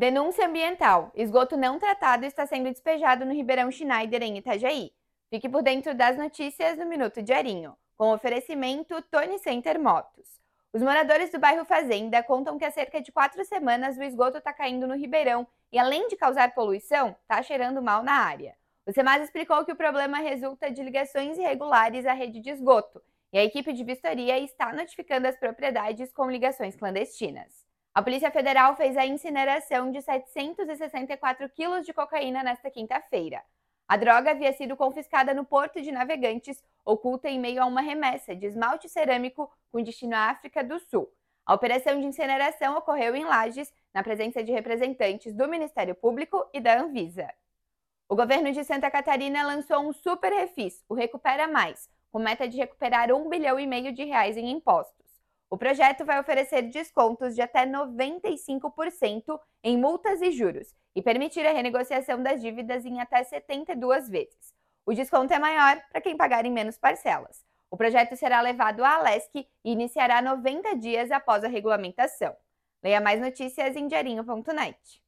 Denúncia ambiental. Esgoto não tratado está sendo despejado no Ribeirão Schneider, em Itajaí. Fique por dentro das notícias no Minuto Diarinho, com oferecimento Tony Center Motos. Os moradores do bairro Fazenda contam que há cerca de quatro semanas o esgoto está caindo no Ribeirão e, além de causar poluição, está cheirando mal na área. O SEMAS explicou que o problema resulta de ligações irregulares à rede de esgoto e a equipe de vistoria está notificando as propriedades com ligações clandestinas. A Polícia Federal fez a incineração de 764 quilos de cocaína nesta quinta-feira. A droga havia sido confiscada no porto de Navegantes, oculta em meio a uma remessa de esmalte cerâmico com destino à África do Sul. A operação de incineração ocorreu em Lages, na presença de representantes do Ministério Público e da Anvisa. O governo de Santa Catarina lançou um super refis, o Recupera Mais, com meta de recuperar um bilhão e meio de reais em impostos. O projeto vai oferecer descontos de até 95% em multas e juros e permitir a renegociação das dívidas em até 72 vezes. O desconto é maior para quem pagar em menos parcelas. O projeto será levado à Alesc e iniciará 90 dias após a regulamentação. Leia mais notícias em diarinho.net.